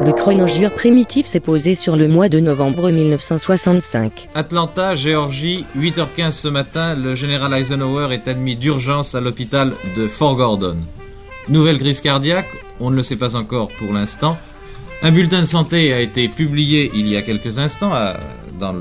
Le chronogire primitif s'est posé sur le mois de novembre 1965. Atlanta, Géorgie, 8h15 ce matin, le général Eisenhower est admis d'urgence à l'hôpital de Fort Gordon. Nouvelle crise cardiaque, on ne le sait pas encore pour l'instant. Un bulletin de santé a été publié il y a quelques instants dans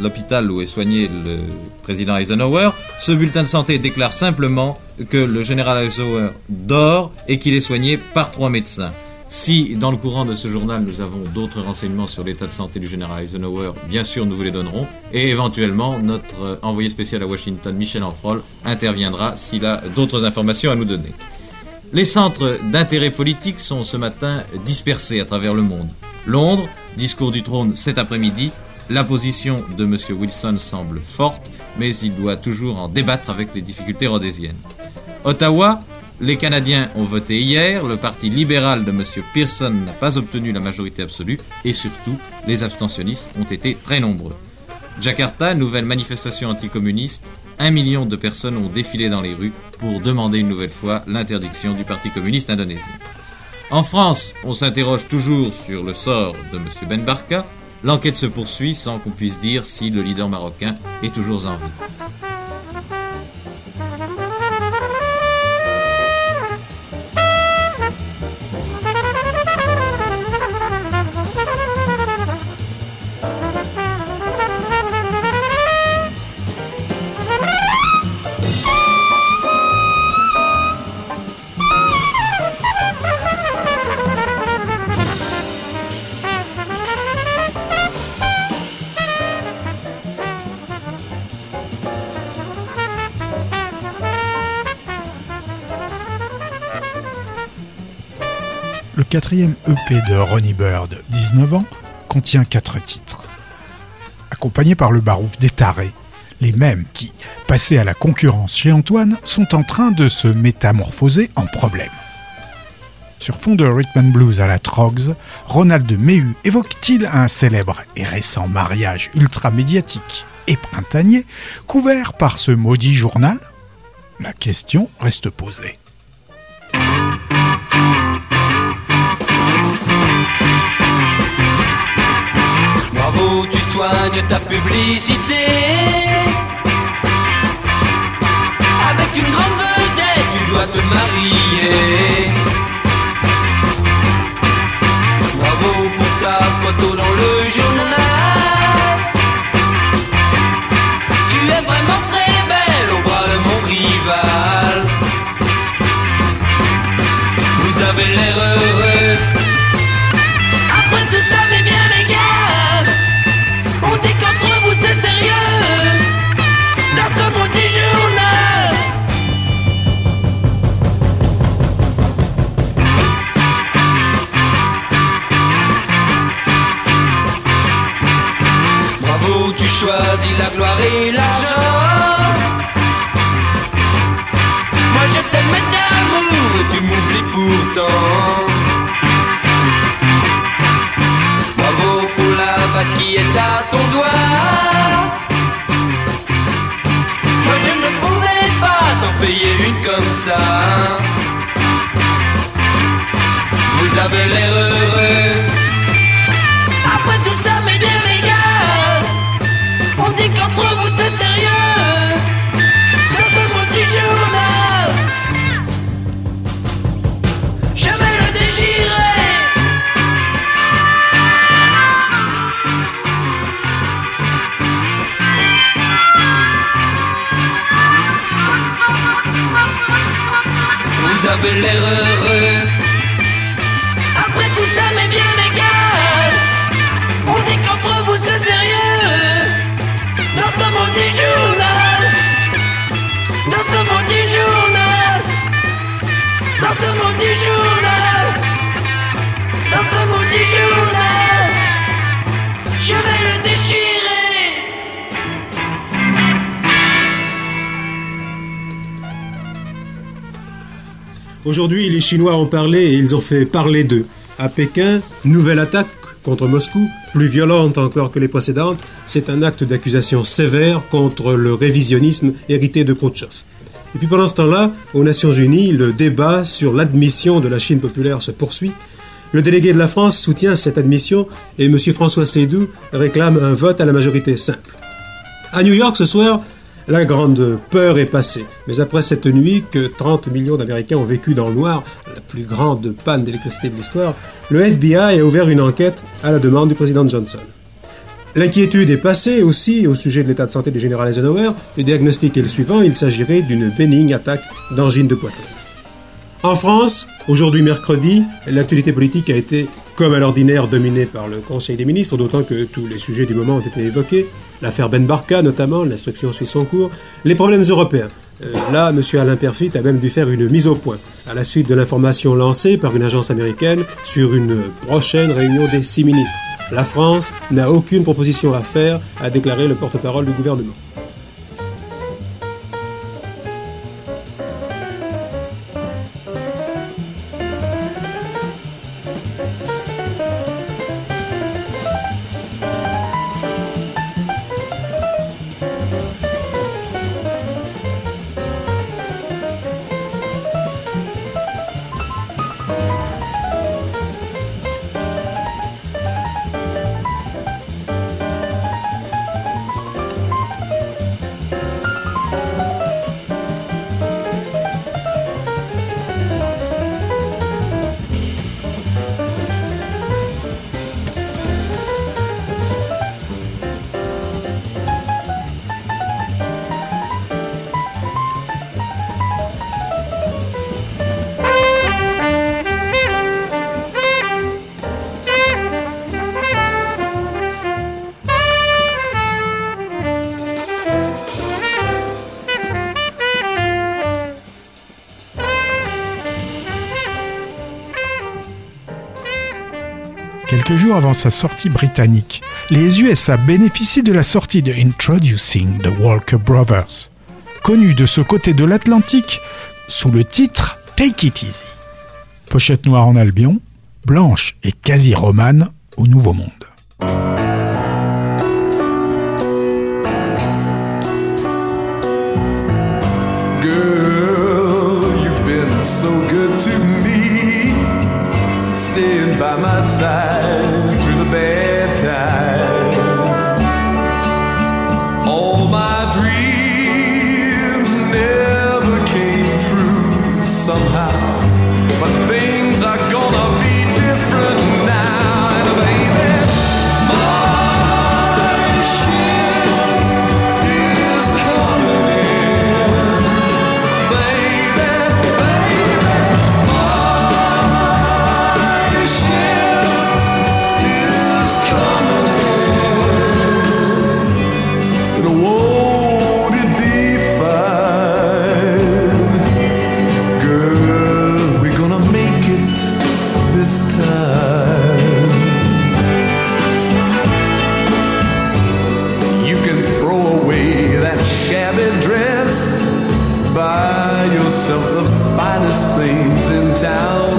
l'hôpital où est soigné le président Eisenhower. Ce bulletin de santé déclare simplement que le général Eisenhower dort et qu'il est soigné par trois médecins. Si, dans le courant de ce journal, nous avons d'autres renseignements sur l'état de santé du général Eisenhower, bien sûr, nous vous les donnerons. Et éventuellement, notre envoyé spécial à Washington, Michel Enfrol, interviendra s'il a d'autres informations à nous donner. Les centres d'intérêt politique sont ce matin dispersés à travers le monde. Londres, discours du trône cet après-midi, la position de M. Wilson semble forte, mais il doit toujours en débattre avec les difficultés rhodésiennes. Ottawa, les Canadiens ont voté hier, le Parti libéral de M. Pearson n'a pas obtenu la majorité absolue et surtout, les abstentionnistes ont été très nombreux. Jakarta, nouvelle manifestation anticommuniste, un million de personnes ont défilé dans les rues pour demander une nouvelle fois l'interdiction du Parti communiste indonésien. En France, on s'interroge toujours sur le sort de M. Ben Barka. L'enquête se poursuit sans qu'on puisse dire si le leader marocain est toujours en vie. Quatrième EP de Ronnie Bird, 19 ans, contient quatre titres. Accompagné par le barouf des tarés, les mêmes qui, passés à la concurrence chez Antoine, sont en train de se métamorphoser en problème. Sur fond de rhythm and blues à la Trogs, Ronald Mehu évoque-t-il un célèbre et récent mariage ultra médiatique et printanier couvert par ce maudit journal? La question reste posée. Tu soignes ta publicité. Avec une grande vedette, tu dois te marier. Bravo pour ta photo dans le journal. Les Chinois ont parlé et ils ont fait parler d'eux. À Pékin, nouvelle attaque contre Moscou, plus violente encore que les précédentes, c'est un acte d'accusation sévère contre le révisionnisme hérité de Khrouchtchev. Et puis pendant ce temps-là, aux Nations Unies, le débat sur l'admission de la Chine populaire se poursuit. Le délégué de la France soutient cette admission et M. François Seydoux réclame un vote à la majorité simple. À New York ce soir, la grande peur est passée. Mais après cette nuit que 30 millions d'Américains ont vécu dans le noir, la plus grande panne d'électricité de l'histoire, le FBI a ouvert une enquête à la demande du président Johnson. L'inquiétude est passée aussi au sujet de l'état de santé du général Eisenhower. Le diagnostic est le suivant, il s'agirait d'une bénigne attaque d'angine de poitrine. En France, aujourd'hui mercredi, l'actualité politique a été, comme à l'ordinaire, dominée par le Conseil des ministres, d'autant que tous les sujets du moment ont été évoqués. L'affaire Ben Barka, notamment, l'instruction suit son cours. Les problèmes européens. Euh, là, M. Alain Perfit a même dû faire une mise au point, à la suite de l'information lancée par une agence américaine sur une prochaine réunion des six ministres. La France n'a aucune proposition à faire, a déclaré le porte-parole du gouvernement. Avant sa sortie britannique, les USA bénéficient de la sortie de Introducing the Walker Brothers, connu de ce côté de l'Atlantique sous le titre Take It Easy. Pochette noire en Albion, blanche et quasi romane au Nouveau Monde. Staying by my side through the bad times. Finest things in town,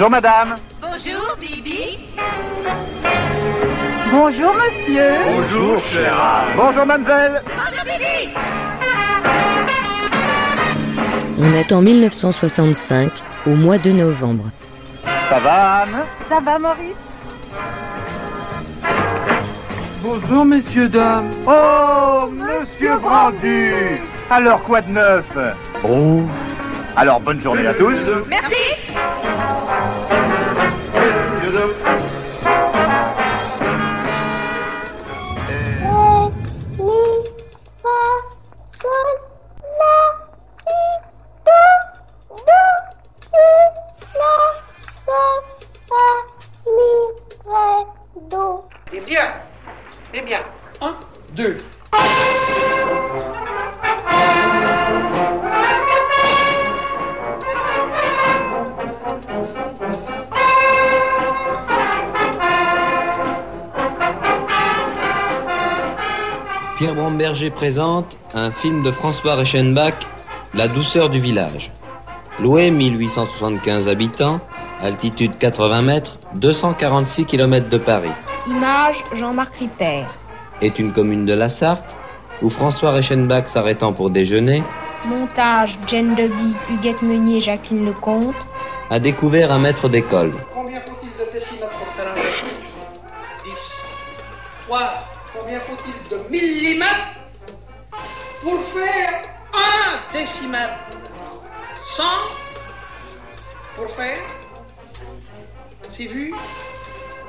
Bonjour madame. Bonjour, Bibi. Bonjour, monsieur. Bonjour Gérard. Bonjour mademoiselle. Bonjour, Bibi. On attend 1965, au mois de novembre. Ça va Anne? Ça va, Maurice? Bonjour, messieurs, dames. Oh, monsieur Brandu Alors quoi de neuf? Bon. Alors bonne journée à tous. Merci. Présente un film de François Reichenbach, La douceur du village. Loué 1875 habitants, altitude 80 mètres, 246 km de Paris. Image Jean-Marc Ripper. Est une commune de la Sarthe où François Reichenbach s'arrêtant pour déjeuner Montage Jane Deby, Huguette Meunier, Jacqueline Lecomte. a découvert un maître d'école. Combien faut-il de décimètres pour faire un mètre 10. 3. Combien faut-il de millimètres pour faire un décimètre 100 pour faire C'est vu?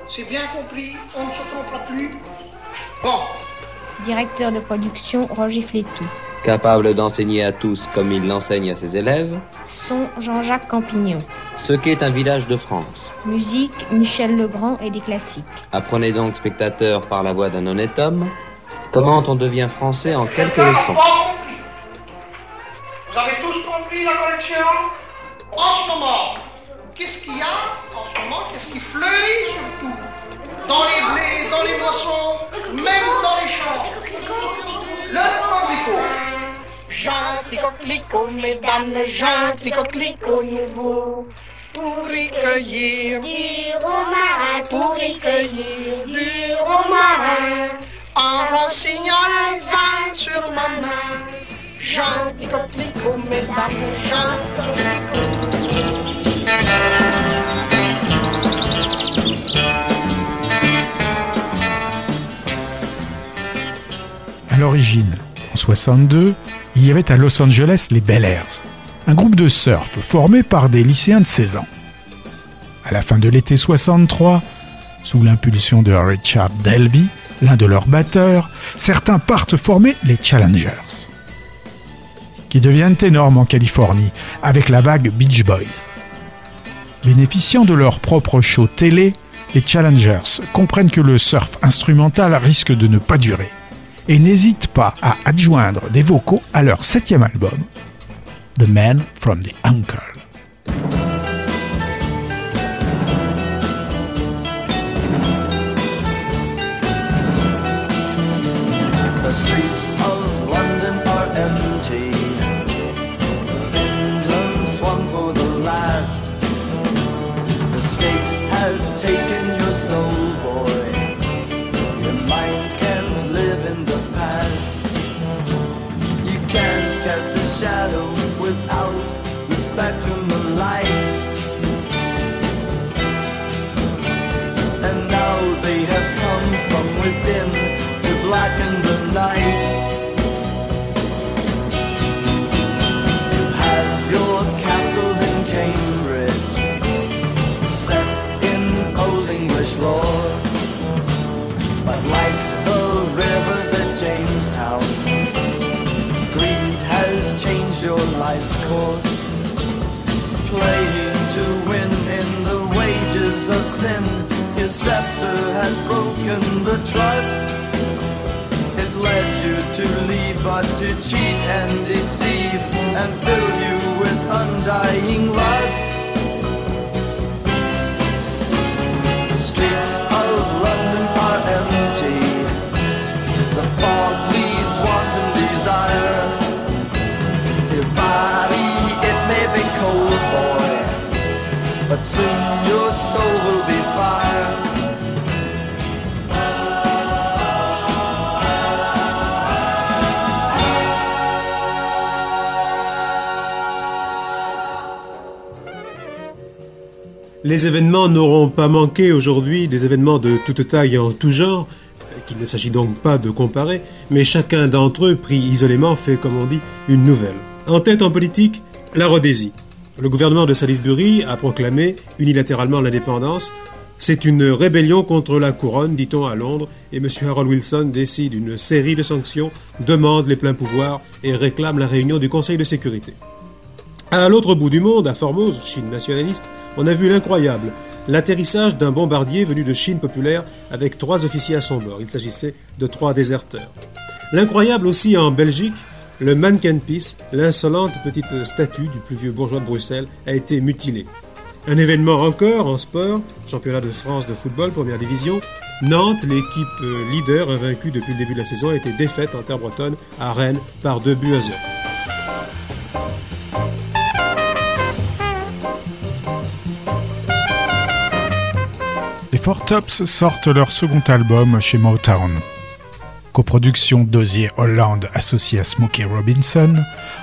C'est bien compris On ne se trompera plus Bon. Directeur de production Roger Flétou. Capable d'enseigner à tous comme il l'enseigne à ses élèves, Son Jean-Jacques Campignon. ce qu'est un village de France. Musique Michel Legrand et des classiques. Apprenez donc, spectateurs, par la voix d'un honnête homme, comment on devient français en quelques leçons. Vous avez tous compris la collection En ce moment, qu'est-ce qu'il y a En ce moment, qu'est-ce qui fleurit surtout Dans les blés, dans les moissons, même dans les champs. Le coquelicot. Gentil coquelicot, mesdames, gentil coquelicot nouveau. Pour y cueillir Du romarin, pour y cueillir du romarin. Le vin sur ma main. Gentil coquelicot, mesdames, gentil À l'origine, en 62, il y avait à Los Angeles les Bel Airs, un groupe de surf formé par des lycéens de 16 ans. À la fin de l'été 63, sous l'impulsion de Richard Delby, l'un de leurs batteurs, certains partent former les Challengers, qui deviennent énormes en Californie avec la vague Beach Boys. Bénéficiant de leur propre show télé, les Challengers comprennent que le surf instrumental risque de ne pas durer et n'hésitent pas à adjoindre des vocaux à leur septième album, The Man from the Uncle. Of sin, your scepter had broken the trust. It led you to leave, but to cheat and deceive and fill you with undying lust. Les événements n'auront pas manqué aujourd'hui, des événements de toute taille et en tout genre, euh, qu'il ne s'agit donc pas de comparer, mais chacun d'entre eux, pris isolément, fait, comme on dit, une nouvelle. En tête en politique, la Rhodésie. Le gouvernement de Salisbury a proclamé unilatéralement l'indépendance. C'est une rébellion contre la couronne, dit-on à Londres, et M. Harold Wilson décide une série de sanctions, demande les pleins pouvoirs et réclame la réunion du Conseil de sécurité. À l'autre bout du monde, à Formose, Chine nationaliste, on a vu l'incroyable, l'atterrissage d'un bombardier venu de Chine populaire avec trois officiers à son bord. Il s'agissait de trois déserteurs. L'incroyable aussi en Belgique, le Mannequin Peace, l'insolente petite statue du plus vieux bourgeois de Bruxelles, a été mutilée. Un événement encore en sport, championnat de France de football, première division. Nantes, l'équipe leader invaincue depuis le début de la saison, a été défaite en terre bretonne à Rennes par 2 buts à 0. Les Four Tops sortent leur second album chez Motown. Coproduction d'Osier Holland associé à Smokey Robinson,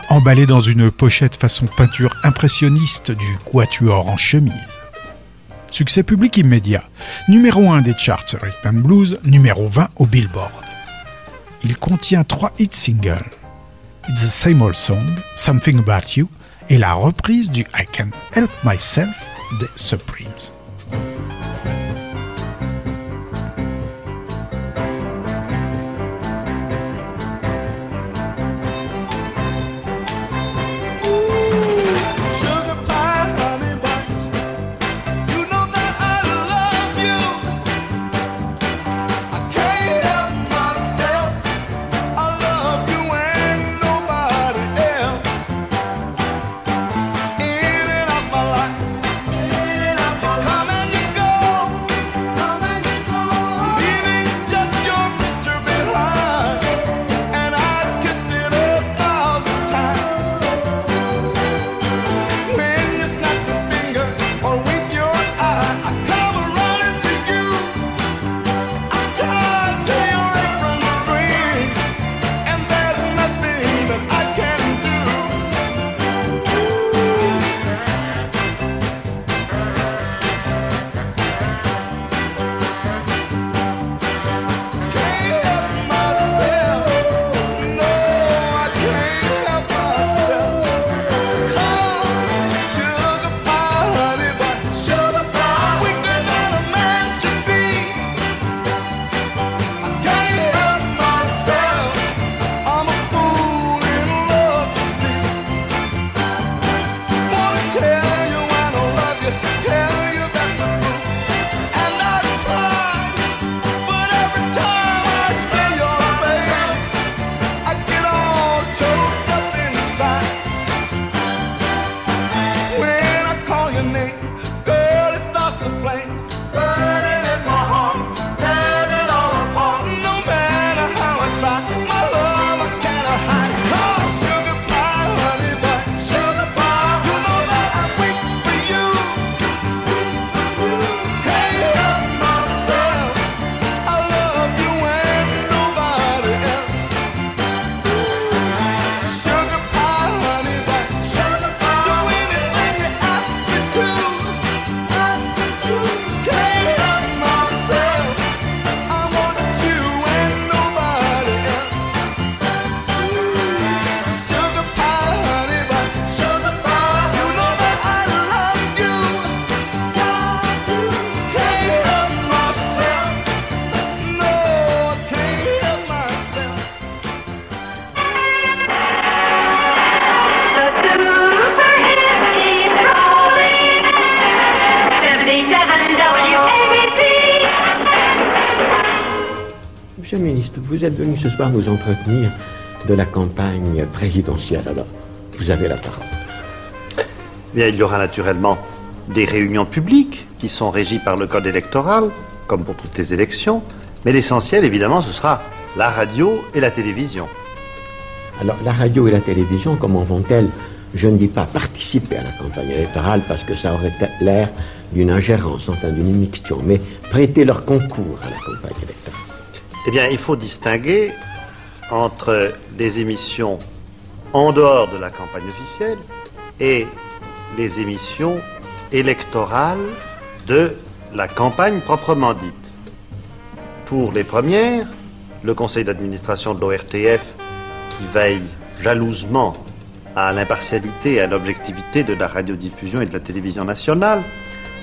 emballé dans une pochette façon peinture impressionniste du quatuor en chemise. Succès public immédiat, numéro 1 des charts Rhythm Blues, numéro 20 au Billboard. Il contient trois hit singles. It's the Same Old Song, Something About You et la reprise du I Can Help Myself des Supremes. Êtes venu ce soir nous entretenir de la campagne présidentielle. Alors, vous avez la parole. Bien, il y aura naturellement des réunions publiques qui sont régies par le code électoral, comme pour toutes les élections, mais l'essentiel, évidemment, ce sera la radio et la télévision. Alors, la radio et la télévision, comment vont-elles? Je ne dis pas participer à la campagne électorale parce que ça aurait l'air d'une ingérence, enfin d'une immixtion, mais prêter leur concours à la campagne électorale. Eh bien, il faut distinguer entre les émissions en dehors de la campagne officielle et les émissions électorales de la campagne proprement dite. Pour les premières, le conseil d'administration de l'ORTF, qui veille jalousement à l'impartialité et à l'objectivité de la radiodiffusion et de la télévision nationale,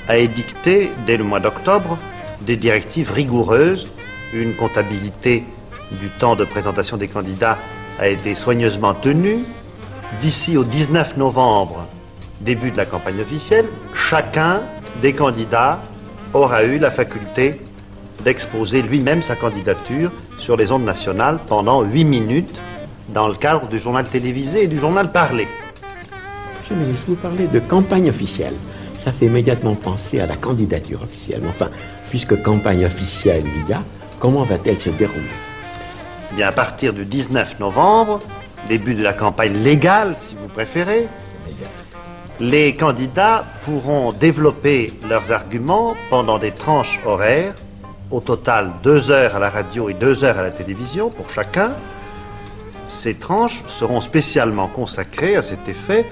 a édicté dès le mois d'octobre des directives rigoureuses, une comptabilité du temps de présentation des candidats a été soigneusement tenue. D'ici au 19 novembre, début de la campagne officielle, chacun des candidats aura eu la faculté d'exposer lui-même sa candidature sur les ondes nationales pendant 8 minutes dans le cadre du journal télévisé et du journal parlé. Monsieur le vous parlez de campagne officielle. Ça fait immédiatement penser à la candidature officielle. Enfin, puisque campagne officielle il y a, comment va-t-elle se dérouler Eh bien, à partir du 19 novembre, début de la campagne légale, si vous préférez, les candidats pourront développer leurs arguments pendant des tranches horaires, au total deux heures à la radio et deux heures à la télévision pour chacun. Ces tranches seront spécialement consacrées à cet effet,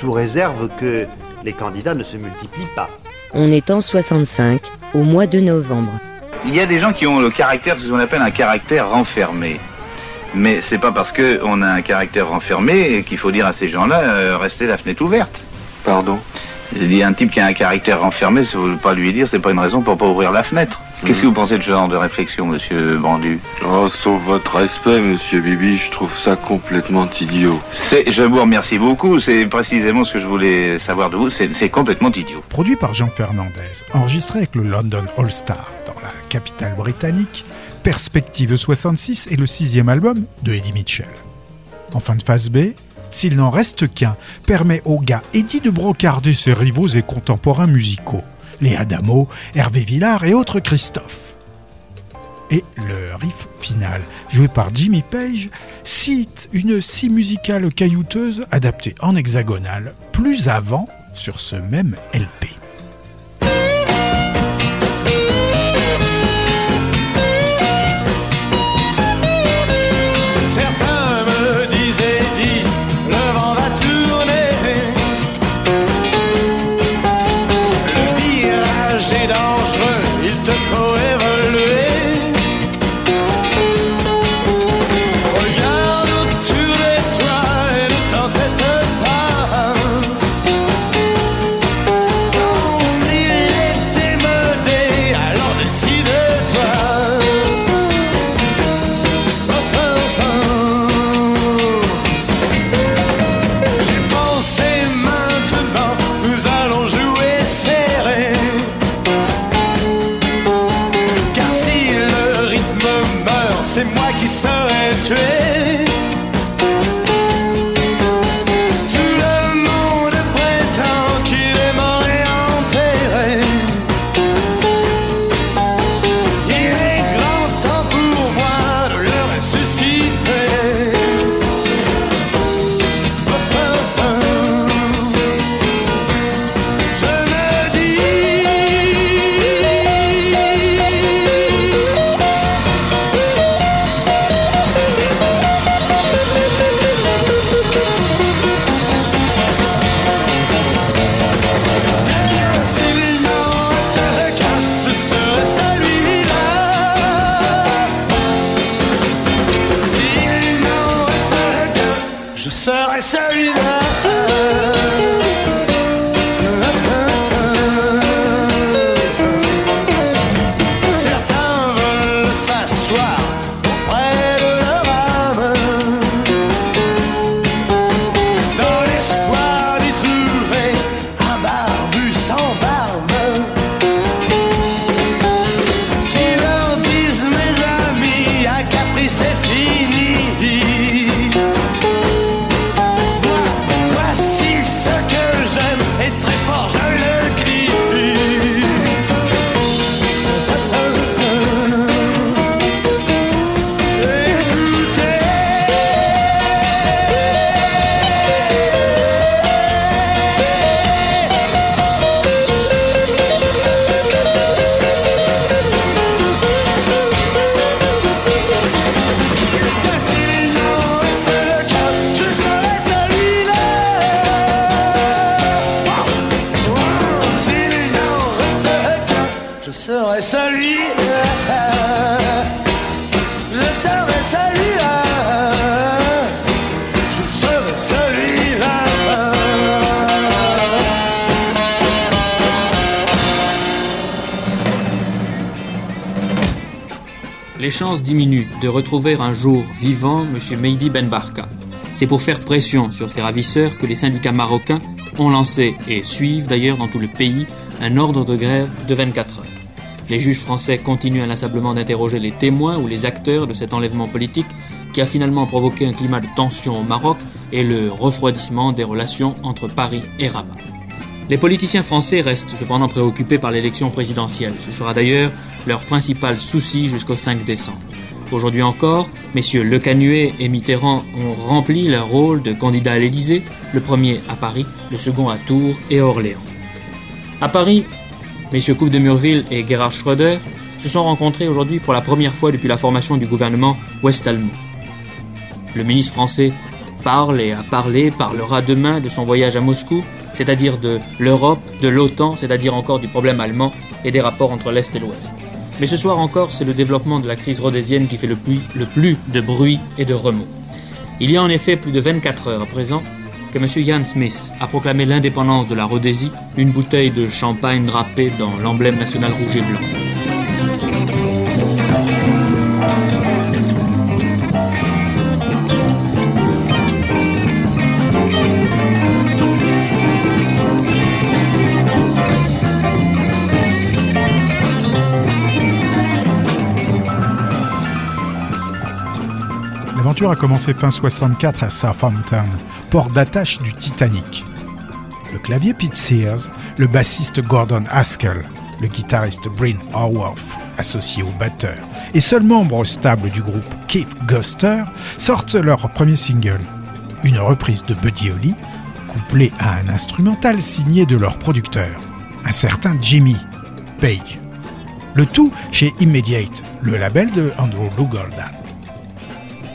sous réserve que les candidats ne se multiplient pas. On est en 65, au mois de novembre. Il y a des gens qui ont le caractère, ce qu'on appelle un caractère renfermé. Mais c'est pas parce qu'on a un caractère renfermé qu'il faut dire à ces gens-là, euh, restez la fenêtre ouverte. Pardon? J'ai dit un type qui a un caractère renfermé, ça veut pas lui dire, c'est pas une raison pour pas ouvrir la fenêtre. Qu'est-ce que vous pensez de ce genre de réflexion, monsieur Bandu Oh, sauf votre respect, monsieur Bibi, je trouve ça complètement idiot. C'est, je vous remercie beaucoup, c'est précisément ce que je voulais savoir de vous, c'est c'est complètement idiot. Produit par Jean Fernandez, enregistré avec le London All Star dans la capitale britannique, Perspective 66 est le sixième album de Eddie Mitchell. En fin de phase B, S'il n'en reste qu'un, permet au gars Eddie de brocarder ses rivaux et contemporains musicaux, les Adamo, Hervé Villard et autres Christophe. Et le riff final, joué par Jimmy Page, cite une scie musicale caillouteuse adaptée en hexagonale plus avant sur ce même LP. Chances diminuent de retrouver un jour vivant M. Mehdi Ben Barka. C'est pour faire pression sur ces ravisseurs que les syndicats marocains ont lancé, et suivent d'ailleurs dans tout le pays, un ordre de grève de 24 heures. Les juges français continuent inlassablement d'interroger les témoins ou les acteurs de cet enlèvement politique qui a finalement provoqué un climat de tension au Maroc et le refroidissement des relations entre Paris et Rabat. Les politiciens français restent cependant préoccupés par l'élection présidentielle. Ce sera d'ailleurs leur principal souci jusqu'au 5 décembre. Aujourd'hui encore, messieurs Le Canuet et Mitterrand ont rempli leur rôle de candidats à l'Élysée, le premier à Paris, le second à Tours et Orléans. À Paris, messieurs Couve de Murville et Gerhard Schröder se sont rencontrés aujourd'hui pour la première fois depuis la formation du gouvernement Ouest-Allemand. Le ministre français parle et a parlé, parlera demain de son voyage à Moscou, c'est-à-dire de l'Europe, de l'OTAN, c'est-à-dire encore du problème allemand et des rapports entre l'Est et l'Ouest. Mais ce soir encore, c'est le développement de la crise rhodésienne qui fait le plus, de bruit et de remous. Il y a en effet plus de 24 heures à présent que M. Ian Smith a proclamé l'indépendance de la Rhodésie, une bouteille de champagne drapée dans l'emblème national rouge et blanc. A commencé fin 64 à Southampton, port d'attache du Titanic. Le clavier Pete Sears, le bassiste Gordon Haskell, le guitariste Bryn Haworth, associé au batteur, et seul membre stable du groupe Keith Guster, sortent leur premier single, une reprise de Buddy Holly, couplée à un instrumental signé de leur producteur, un certain Jimmy Page. Le tout chez Immediate, le label de Andrew Lugoldan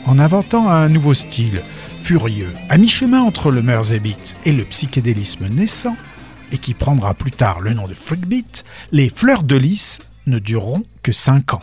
en inventant un nouveau style, furieux, à mi-chemin entre le Merzeybeat et le psychédélisme naissant, et qui prendra plus tard le nom de Freakbeat, les Fleurs de Lys ne dureront que 5 ans.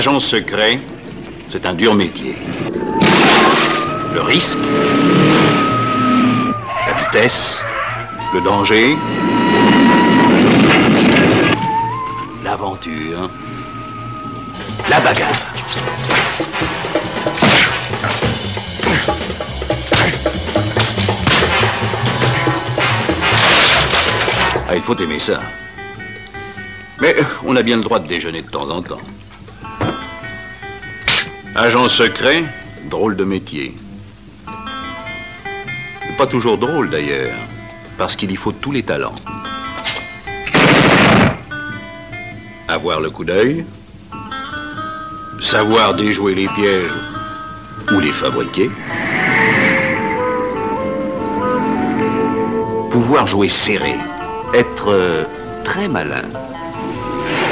Agent secret, c'est un dur métier. Le risque, la vitesse, le danger, l'aventure. la bagarre. Ah, il faut aimer ça. Mais on a bien le droit de déjeuner de temps en temps. Agent secret, drôle de métier. Pas toujours drôle d'ailleurs, parce qu'il y faut tous les talents. Avoir le coup d'œil, savoir déjouer les pièges ou les fabriquer, pouvoir jouer serré, être euh, très malin,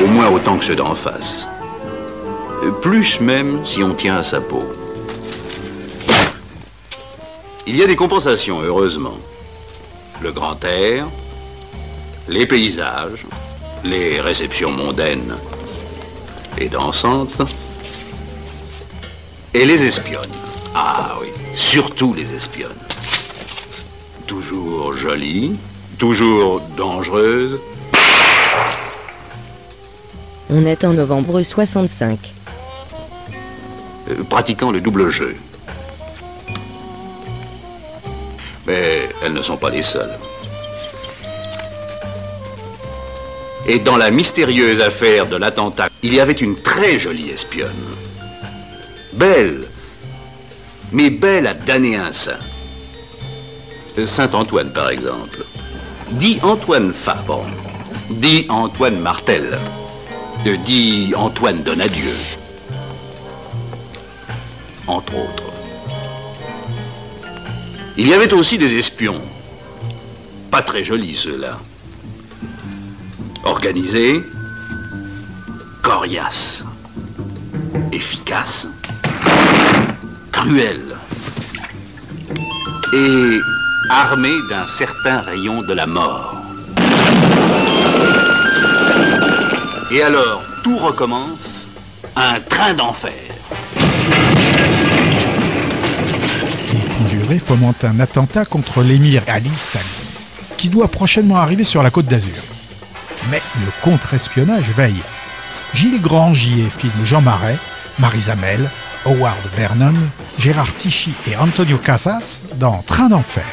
au moins autant que ceux d'en face. Plus même si on tient à sa peau. Il y a des compensations, heureusement. Le grand air, les paysages, les réceptions mondaines et dansantes, et les espionnes. Ah oui, surtout les espionnes. Toujours jolies, toujours dangereuses, On est en novembre 65. Euh, pratiquant le double jeu. Mais elles ne sont pas les seules. Et dans la mystérieuse affaire de l'attentat, il y avait une très jolie espionne. Belle, mais belle à damner un saint. Euh, Saint-Antoine, par exemple. Dit Antoine Fabre. Dit Antoine Martel. Euh, Dit Antoine Donadieu. Entre autres. Il y avait aussi des espions. Pas très jolis ceux-là. Organisés, coriaces, efficaces, cruels et armés d'un certain rayon de la mort. Et alors, tout recommence, un train d'enfer. Fomentent un attentat contre l'émir Ali Salim, qui doit prochainement arriver sur la côte d'Azur. Mais le contre-espionnage veille. Gilles Grangier filme Jean Marais, Marisa Mel, Howard Vernon, Gérard Tichy et Antonio Casas dans Train d'enfer.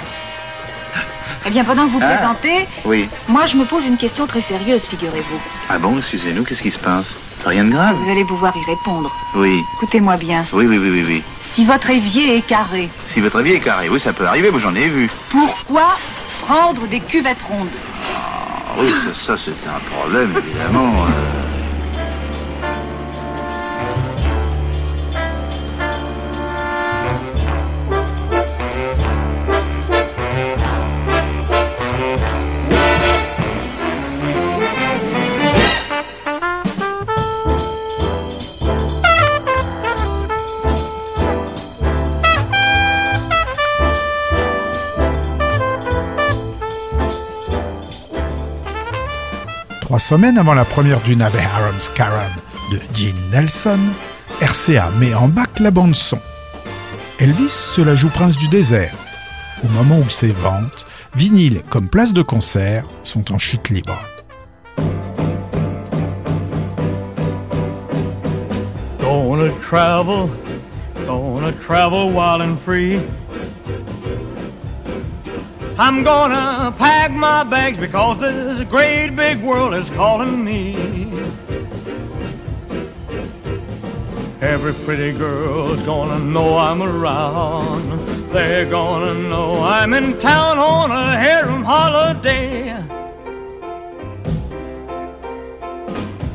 Eh bien, pendant que vous Ah. présentez, Oui. moi je me pose une question très sérieuse, figurez-vous. Ah bon, excusez-nous, qu'est-ce qui se passe? Rien de grave Vous allez pouvoir y répondre. Oui. Écoutez-moi bien. Oui, oui, oui, oui, oui. Si votre évier est carré, Si votre avis est carré, oui, ça peut arriver, moi j'en ai vu. pourquoi prendre des cuvettes rondes? Ah oui, ça, ça, c'est un problème, évidemment. euh. Trois semaines avant la première du navet Harum Scarum de Gene Nelson, RCA met en bac la bande-son. Elvis se la joue prince du désert, au moment où ses ventes, vinyle comme place de concert, sont en chute libre. I'm gonna pack my bags because this great big world is calling me. Every pretty girl's gonna know I'm around. They're gonna know I'm in town on a harem holiday.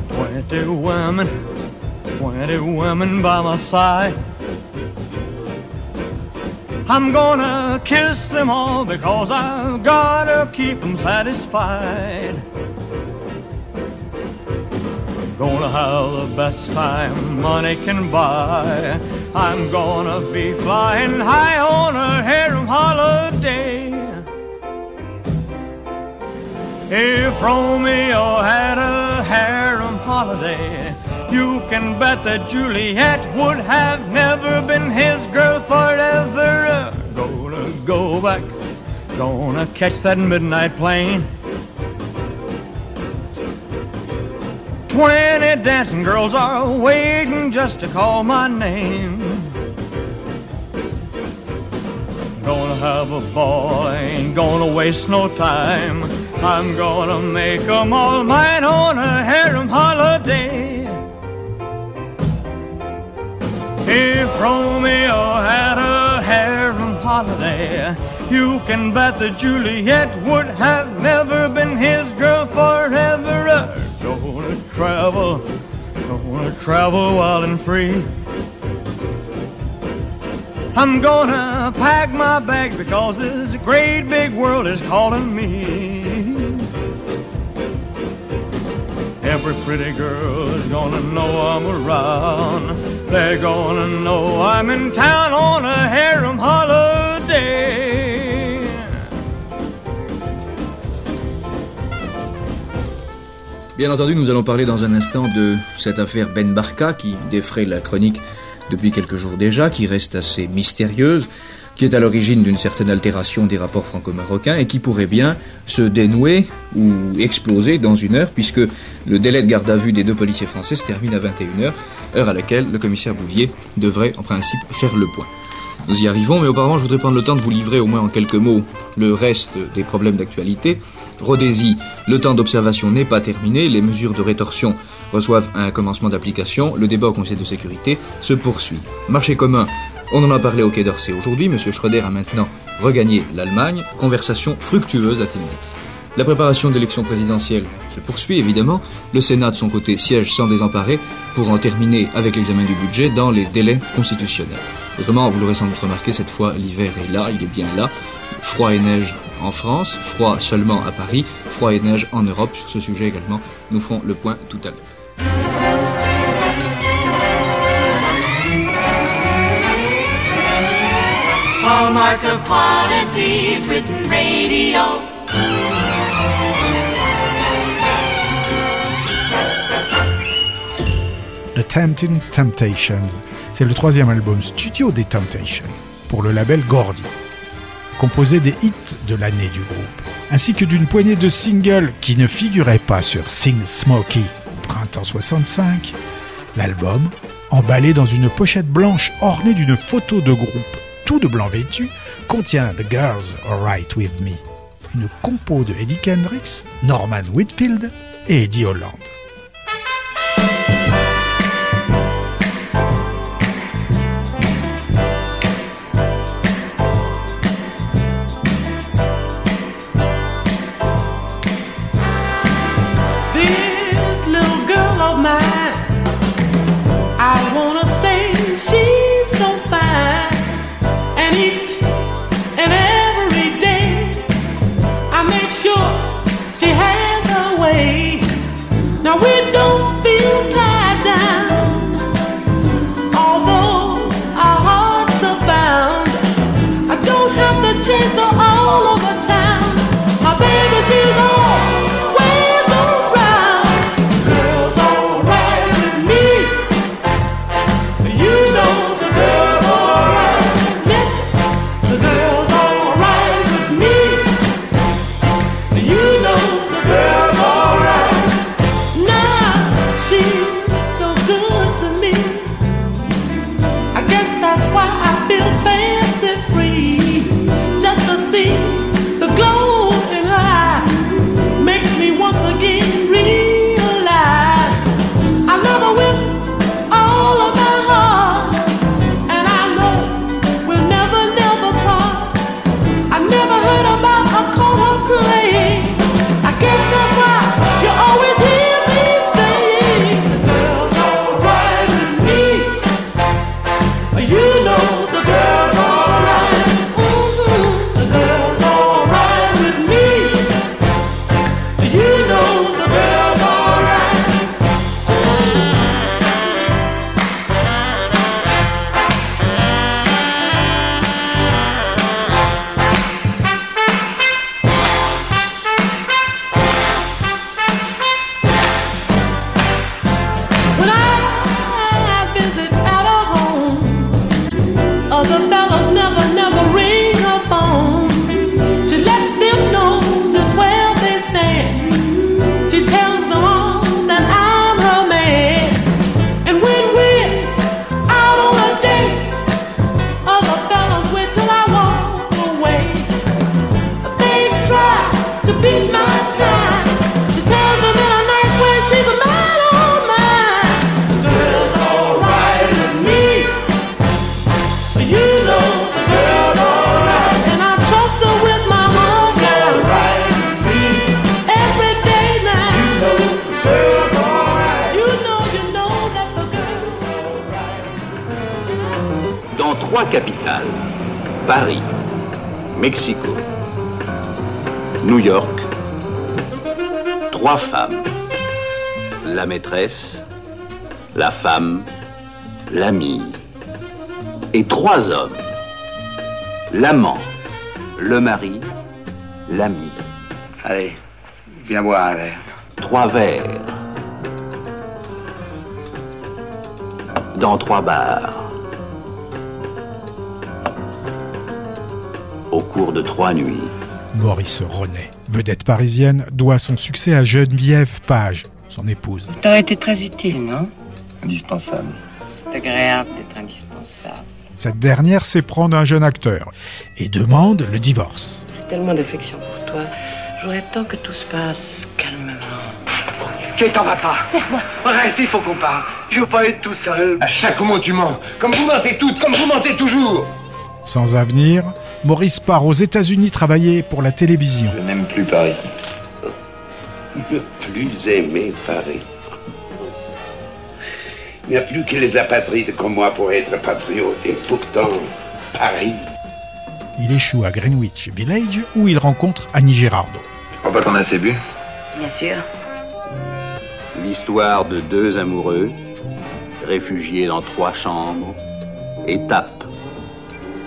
Twenty women, twenty women by my side. I'm gonna kiss them all because I've gotta keep them satisfied. Gonna have the best time money can buy. I'm gonna be flying high on a harem holiday. If Romeo had a harem holiday, you can bet that Juliet would have never been his girl forever. Gonna go back, gonna catch that midnight plane Twenty dancing girls are waiting just to call my name. Gonna have a ball, ain't gonna waste no time. I'm gonna make 'em all mine on a harem holiday. If Romeo had a harem holiday, you can bet that Juliet would have never been his girl forever. Uh, gonna travel, gonna travel wild and free. I'm gonna pack my bags because this great big world is calling me. Every pretty girl is gonna know I'm around. They're gonna know I'm in town on a harem holiday. Bien entendu, nous allons parler dans un instant de cette affaire Ben Barka qui défraie la chronique depuis quelques jours déjà, qui reste assez mystérieuse, qui est à l'origine d'une certaine altération des rapports franco-marocains et qui pourrait bien se dénouer ou exploser dans une heure, puisque le délai de garde à vue des deux policiers français se termine à 21h, heure à laquelle le commissaire Bouvier devrait en principe faire le point. Nous y arrivons, mais auparavant, je voudrais prendre le temps de vous livrer au moins en quelques mots le reste des problèmes d'actualité. Rodésie, le temps d'observation n'est pas terminé, les mesures de rétorsion reçoivent un commencement d'application, le débat au Conseil de sécurité se poursuit. Marché commun, on en a parlé au Quai d'Orsay aujourd'hui, M. Schröder a maintenant regagné l'Allemagne, conversation fructueuse dit. La préparation de l'élection présidentielle se poursuit évidemment. Le Sénat, de son côté, siège sans désemparer pour en terminer avec l'examen du budget dans les délais constitutionnels. Autrement, vous l'aurez sans doute remarqué, cette fois, l'hiver est là, il est bien là. Froid et neige en France, froid seulement à Paris, froid et neige en Europe. Sur ce sujet également, nous ferons le point tout à l'heure. The Tempting Temptations, c'est le troisième album studio des Temptations pour le label Gordy, composé des hits de l'année du groupe, ainsi que d'une poignée de singles qui ne figuraient pas sur Sing Smokey au printemps 65. L'album, emballé dans une pochette blanche ornée d'une photo de groupe tout de blanc vêtu, contient The Girls Alright With Me, une compo de Eddie Kendricks, Norman Whitfield et Eddie Holland. she had maîtresse, la femme, l'amie. Et trois hommes. L'amant, le mari, l'ami. Allez, viens boire un verre. Trois verres. Dans trois bars. Au cours de trois nuits. Maurice Renet, vedette parisienne, doit son succès à Geneviève Page, son épouse. T'aurais été très utile, non? Indispensable. C'est agréable d'être indispensable. Cette dernière s'éprend d'un jeune acteur et demande le divorce. J'ai tellement d'affection pour toi. J'aurais tant que tout se passe calmement. Qu'est-ce t'en va pas Laisse-moi. Reste, il faut qu'on parle. Je veux pas être tout seul. À chaque mot tu mens. Comme vous mentez toutes, comme vous mentez toujours. Sans avenir, Maurice part aux États-Unis travailler pour la télévision. Je n'aime plus Paris. Ne plus aimer Paris. Il n'y a plus que les apatrides comme moi pour être patriote. Et pourtant, Paris. Il échoue à Greenwich Village où il rencontre Annie Girardot. Tu crois pas qu'on a assez bu Bien sûr. L'histoire de deux amoureux, réfugiés dans trois chambres, étape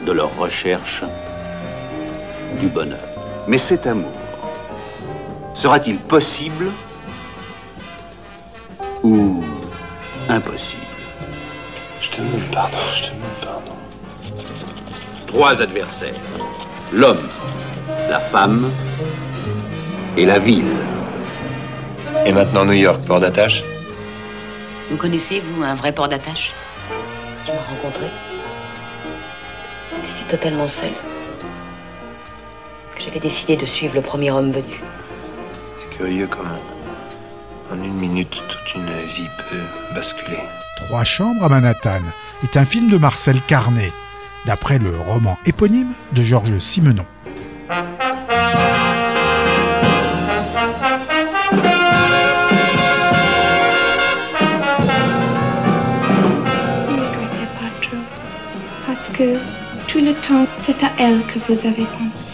de leur recherche du bonheur. Mais cet amour, sera-t-il possible ou impossible Je te demande pardon, je te demande pardon. Trois adversaires. L'homme, la femme et la ville. Et maintenant New York, port d'attache? Vous connaissez, vous, un vrai port d'attache? Tu m'as rencontré? J'étais totalement seule. Que j'avais décidé de suivre le premier homme venu. Curieux comment, en une minute, toute une vie peut basculer. Trois chambres à Manhattan est un film de Marcel Carnet, d'après le roman éponyme de Georges Simenon. Ne regrettez pas trop, parce que tout le temps, c'est à elle que vous avez pensé.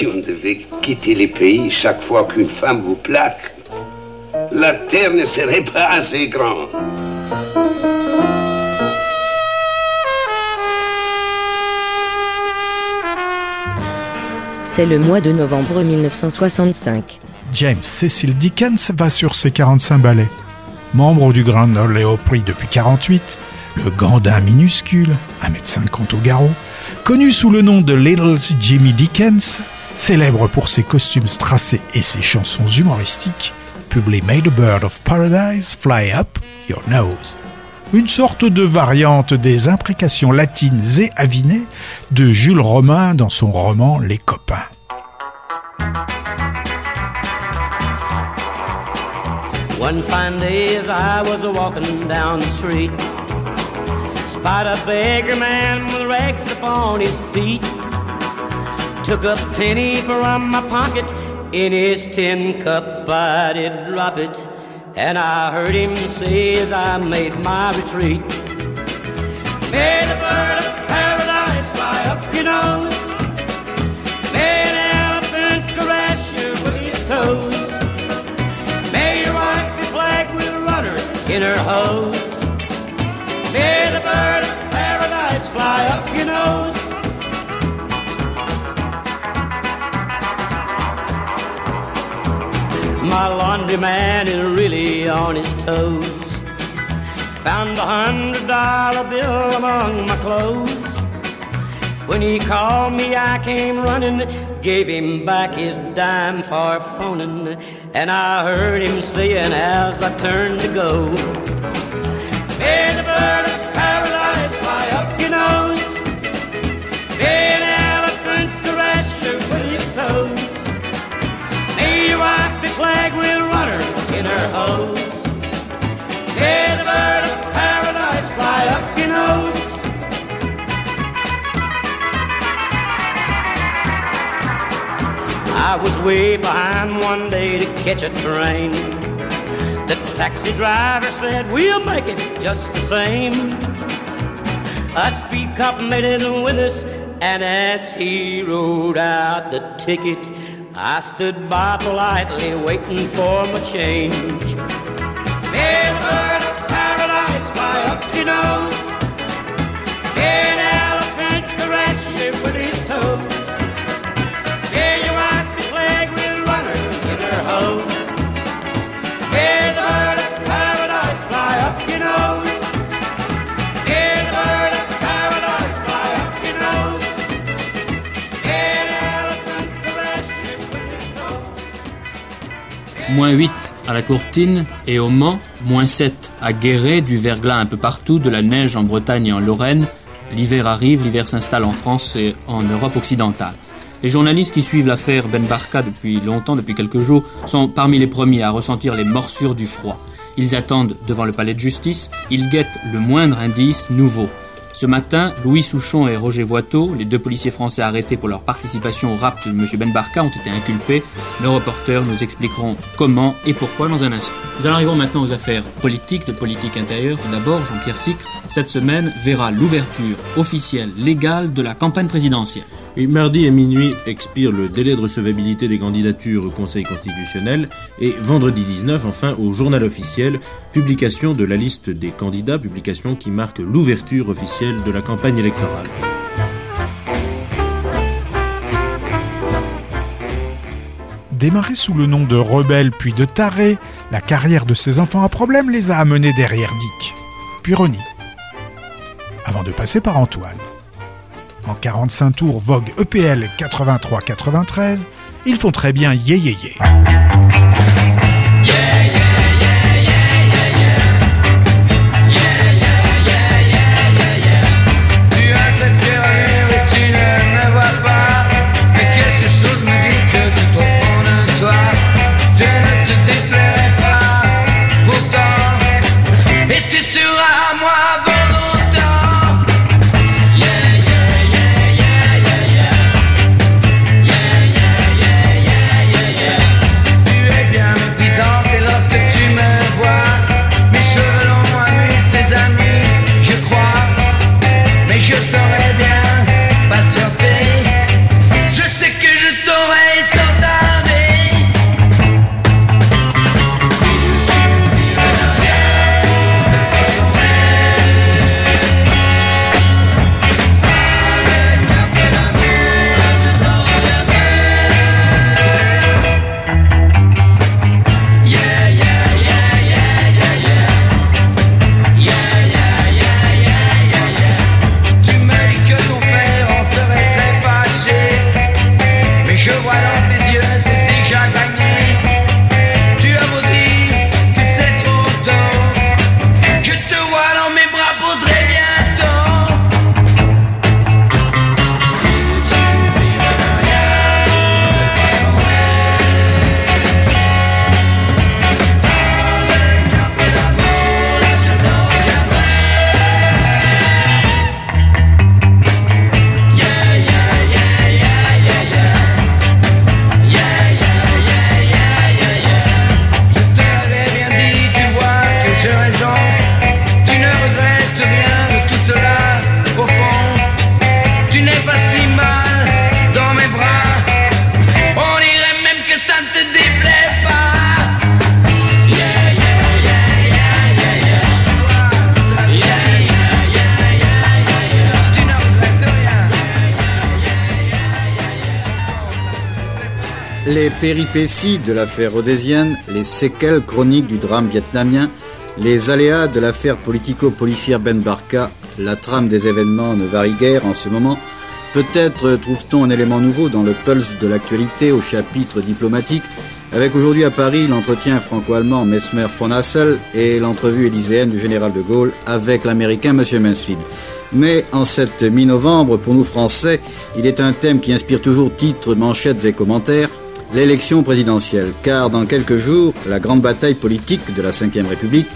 Si on devait quitter les pays chaque fois qu'une femme vous plaque, la terre ne serait pas assez grande. C'est le mois de novembre 1965. James Cecil Dickens va sur ses 45 ballets. Membre du Grand Ole Opry depuis 48, le gandin minuscule, 1m50 au garrot, connu sous le nom de Little Jimmy Dickens, célèbre pour ses costumes strassés et ses chansons humoristiques, publie May the Bird of Paradise Fly Up Your Nose. Une sorte de variante des imprécations latines et avinées de Jules Romain dans son roman Les copains. Took a penny from my pocket, in his tin cup I did drop it, and I heard him say as I made my retreat. May the bird of paradise fly up your nose. May an elephant caress you with his toes. May your wife be flagged with runners in her hose. May the bird of paradise fly up your nose. My laundry man is really on his toes. Found a hundred dollar bill among my clothes. When he called me, I came running, gave him back his dime for phoning, and I heard him saying as I turned to go, Bird of paradise fly up your nose. I was way behind one day to catch a train. The taxi driver said, We'll make it just the same. A speed cop made it with us, and as he rolled out the ticket, I stood by politely waiting for my change. Moins 8 à la Courtine et au Mans, moins 7 à Guéret, du verglas un peu partout, de la neige en Bretagne et en Lorraine. L'hiver arrive, l'hiver s'installe en France et en Europe occidentale. Les journalistes qui suivent l'affaire Ben Barka depuis longtemps, depuis quelques jours, sont parmi les premiers à ressentir les morsures du froid. Ils attendent devant le palais de justice, ils guettent le moindre indice nouveau. Ce matin, Louis Souchon et Roger Voiteau, les deux policiers français arrêtés pour leur participation au rapt de M. Ben Barka, ont été inculpés. Nos reporters nous expliqueront comment et pourquoi dans un instant. Nous en arrivons maintenant aux affaires politiques, de politique intérieure. Tout D'abord, Jean-Pierre Sicre, cette semaine verra l'ouverture officielle, légale de la campagne présidentielle. Et mardi à minuit expire le délai de recevabilité des candidatures au Conseil constitutionnel et vendredi 19, enfin, au journal officiel, publication de la liste des candidats, publication qui marque l'ouverture officielle de la campagne électorale. Démarré sous le nom de rebelle puis de taré, la carrière de ses enfants à problème les a amenés derrière Dick, puis Ronnie, avant de passer par Antoine. En 45 tours Vogue EPL 83-93, ils font très bien yé yé yé. Péripéties de l'affaire rhodésienne, les séquelles chroniques du drame vietnamien, les aléas de l'affaire politico-policière Ben Barka, la trame des événements ne varie guère en ce moment. Peut-être trouve-t-on un élément nouveau dans le pulse de l'actualité au chapitre diplomatique, avec aujourd'hui à Paris l'entretien franco-allemand Mesmer von Hassel et l'entrevue élyséenne du général de Gaulle avec l'américain M. Mansfield. Mais en cette mi-novembre, pour nous Français, il est un thème qui inspire toujours titres, manchettes et commentaires, l'élection présidentielle. Car dans quelques jours, la grande bataille politique de la Ve République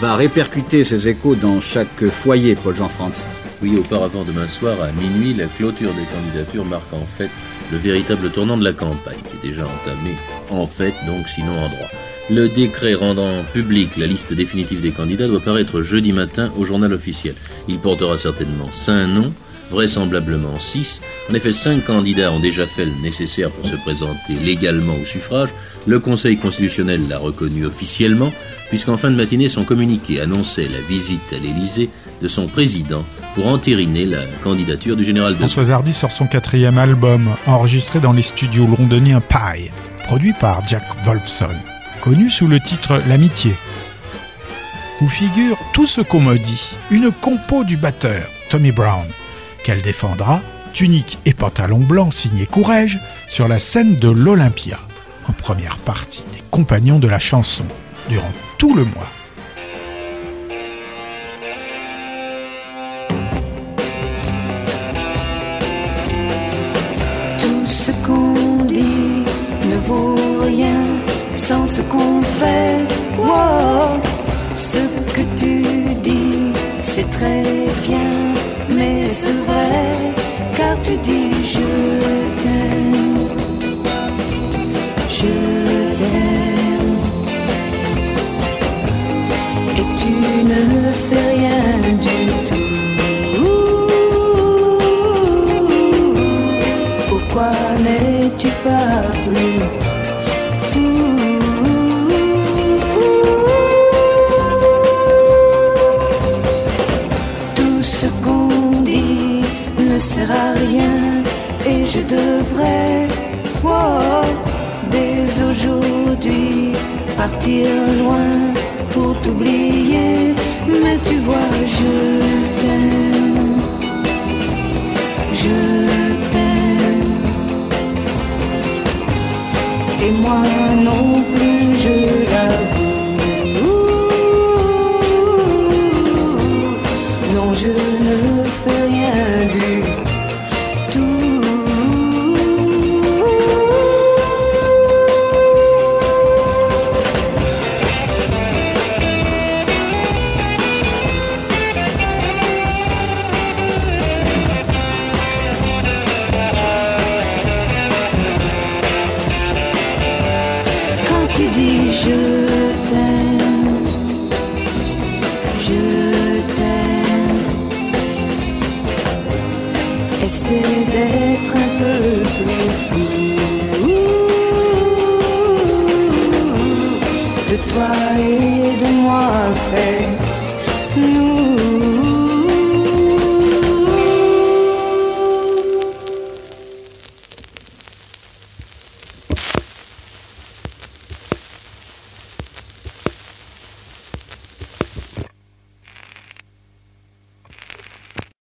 va répercuter ses échos dans chaque foyer, Paul Jean-France. Oui, auparavant demain soir, à minuit, la clôture des candidatures marque en fait le véritable tournant de la campagne, qui est déjà entamée, en fait, donc sinon en droit. Le décret rendant public la liste définitive des candidats doit paraître jeudi matin au journal officiel. Il portera certainement cinq noms, vraisemblablement six. En effet, cinq candidats ont déjà fait le nécessaire pour se présenter légalement au suffrage. Le Conseil constitutionnel l'a reconnu officiellement, puisqu'en fin de matinée, son communiqué annonçait la visite à l'Élysée de son président pour entériner la candidature du général de Françoise Hardy sort son quatrième album, enregistré dans les studios londoniens Pie, produit par Jack Wolfson, connu sous le titre L'amitié. Où figure tout ce qu'on me dit, une compo du batteur, Tommy Brown, qu'elle défendra, tunique et pantalon blanc signé Courrèges, sur la scène de l'Olympia, en première partie des compagnons de la chanson, durant tout le mois. Tout ce qu'on dit ne vaut rien sans ce qu'on fait. Wow. Ce que tu dis, c'est très bien, mais c'est vrai, car tu dis je t'aime. Je t'aime. Et tu ne fais rien du tout. Pourquoi n'es-tu pas plus partir loin pour t'oublier. Mais tu vois, je